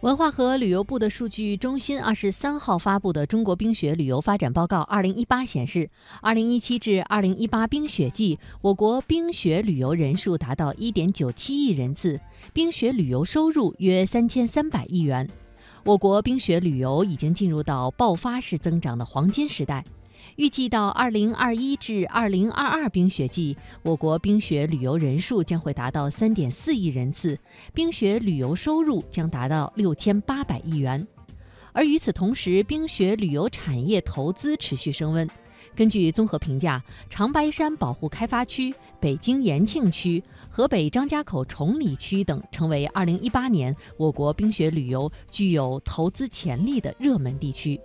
文化和旅游部的数据中心二十三号发布的《中国冰雪旅游发展报告（二零一八）》显示，二零一七至二零一八冰雪季，我国冰雪旅游人数达到一点九七亿人次，冰雪旅游收入约三千三百亿元。我国冰雪旅游已经进入到爆发式增长的黄金时代。预计到二零二一至二零二二冰雪季，我国冰雪旅游人数将会达到三点四亿人次，冰雪旅游收入将达到六千八百亿元。而与此同时，冰雪旅游产业投资持续升温。根据综合评价，长白山保护开发区、北京延庆区、河北张家口崇礼区等成为二零一八年我国冰雪旅游具有投资潜力的热门地区。